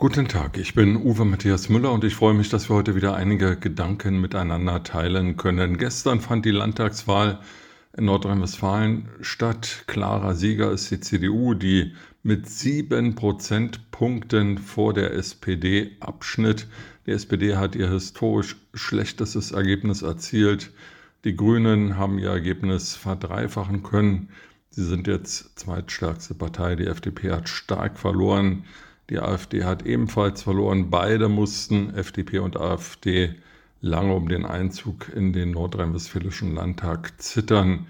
Guten Tag, ich bin Uwe Matthias Müller und ich freue mich, dass wir heute wieder einige Gedanken miteinander teilen können. Gestern fand die Landtagswahl in Nordrhein-Westfalen statt. Klarer Sieger ist die CDU, die mit sieben Prozentpunkten vor der SPD abschnitt. Die SPD hat ihr historisch schlechtestes Ergebnis erzielt. Die Grünen haben ihr Ergebnis verdreifachen können. Sie sind jetzt zweitstärkste Partei. Die FDP hat stark verloren. Die AfD hat ebenfalls verloren. Beide mussten, FDP und AfD, lange um den Einzug in den nordrhein-westfälischen Landtag zittern.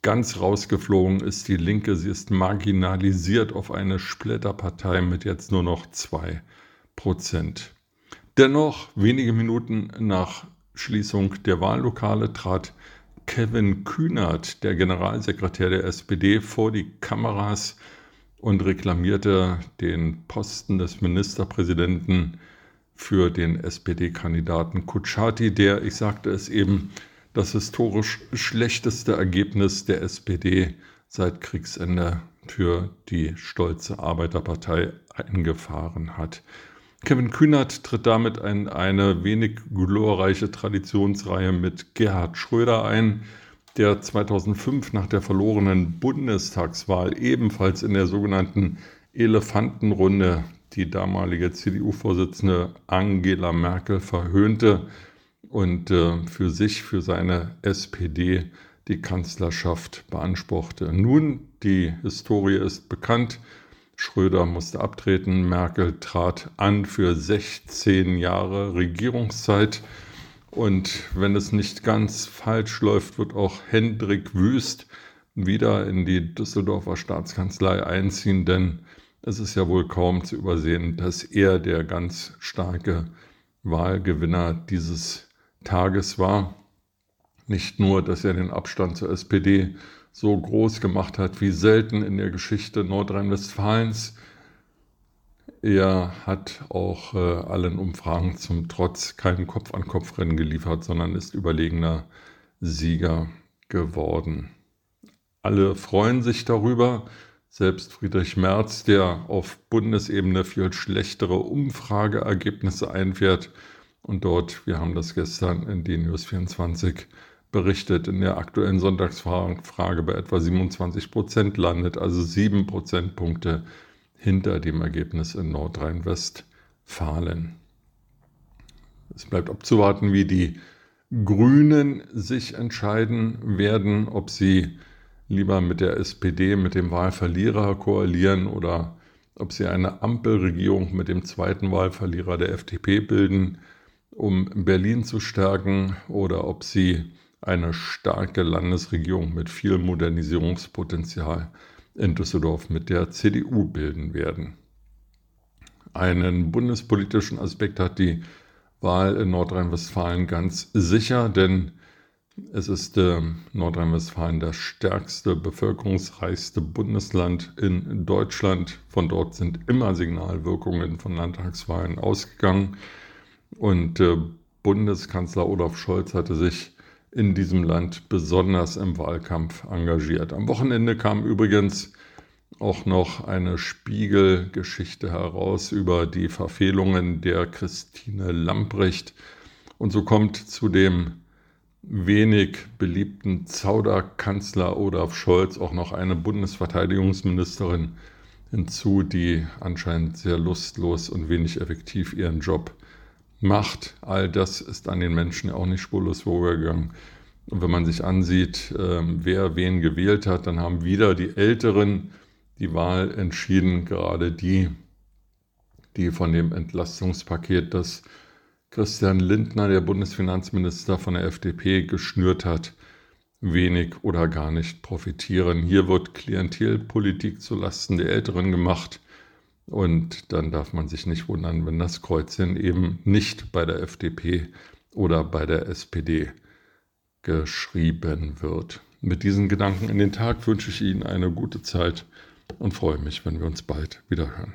Ganz rausgeflogen ist die Linke. Sie ist marginalisiert auf eine Splitterpartei mit jetzt nur noch zwei Prozent. Dennoch, wenige Minuten nach Schließung der Wahllokale trat Kevin Kühnert, der Generalsekretär der SPD, vor die Kameras und reklamierte den Posten des Ministerpräsidenten für den SPD-Kandidaten Kutschaty, der, ich sagte es eben, das historisch schlechteste Ergebnis der SPD seit Kriegsende für die stolze Arbeiterpartei eingefahren hat. Kevin Kühnert tritt damit in eine wenig glorreiche Traditionsreihe mit Gerhard Schröder ein, der 2005 nach der verlorenen Bundestagswahl ebenfalls in der sogenannten Elefantenrunde die damalige CDU-Vorsitzende Angela Merkel verhöhnte und äh, für sich, für seine SPD die Kanzlerschaft beanspruchte. Nun, die Historie ist bekannt. Schröder musste abtreten, Merkel trat an für 16 Jahre Regierungszeit. Und wenn es nicht ganz falsch läuft, wird auch Hendrik Wüst wieder in die Düsseldorfer Staatskanzlei einziehen, denn es ist ja wohl kaum zu übersehen, dass er der ganz starke Wahlgewinner dieses Tages war. Nicht nur, dass er den Abstand zur SPD so groß gemacht hat wie selten in der Geschichte Nordrhein-Westfalens, er hat auch äh, allen Umfragen zum Trotz kein Kopf-an-Kopf-Rennen geliefert, sondern ist überlegener Sieger geworden. Alle freuen sich darüber. Selbst Friedrich Merz, der auf Bundesebene viel schlechtere Umfrageergebnisse einfährt und dort, wir haben das gestern in die News 24 berichtet, in der aktuellen Sonntagsfrage bei etwa 27 Prozent landet, also sieben Prozentpunkte hinter dem Ergebnis in Nordrhein-Westfalen. Es bleibt abzuwarten, wie die Grünen sich entscheiden werden, ob sie lieber mit der SPD, mit dem Wahlverlierer koalieren oder ob sie eine Ampelregierung mit dem zweiten Wahlverlierer der FDP bilden, um Berlin zu stärken, oder ob sie eine starke Landesregierung mit viel Modernisierungspotenzial in Düsseldorf mit der CDU bilden werden. Einen bundespolitischen Aspekt hat die Wahl in Nordrhein-Westfalen ganz sicher, denn es ist äh, Nordrhein-Westfalen das stärkste, bevölkerungsreichste Bundesland in Deutschland. Von dort sind immer Signalwirkungen von Landtagswahlen ausgegangen. Und äh, Bundeskanzler Olaf Scholz hatte sich in diesem Land besonders im Wahlkampf engagiert. Am Wochenende kam übrigens auch noch eine Spiegelgeschichte heraus über die Verfehlungen der Christine Lamprecht. Und so kommt zu dem wenig beliebten Zauderkanzler Olaf Scholz auch noch eine Bundesverteidigungsministerin hinzu, die anscheinend sehr lustlos und wenig effektiv ihren Job macht. All das ist an den Menschen auch nicht spurlos vorgegangen. Und wenn man sich ansieht, ähm, wer wen gewählt hat, dann haben wieder die Älteren die Wahl entschieden, gerade die, die von dem Entlastungspaket, das Christian Lindner, der Bundesfinanzminister von der FDP, geschnürt hat, wenig oder gar nicht profitieren. Hier wird Klientelpolitik zulasten der Älteren gemacht. Und dann darf man sich nicht wundern, wenn das Kreuzchen eben nicht bei der FDP oder bei der SPD geschrieben wird. Mit diesen Gedanken in den Tag wünsche ich Ihnen eine gute Zeit und freue mich, wenn wir uns bald wieder hören.